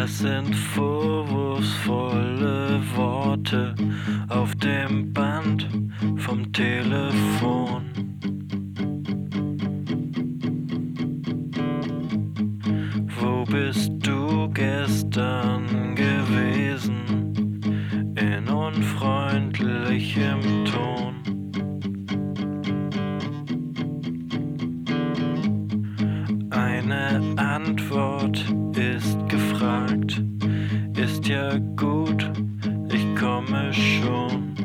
Das sind vorwurfsvolle Worte auf dem Band vom Telefon. Wo bist du gestern gewesen? In unfreundlichem Ton. gut, ich komme schon.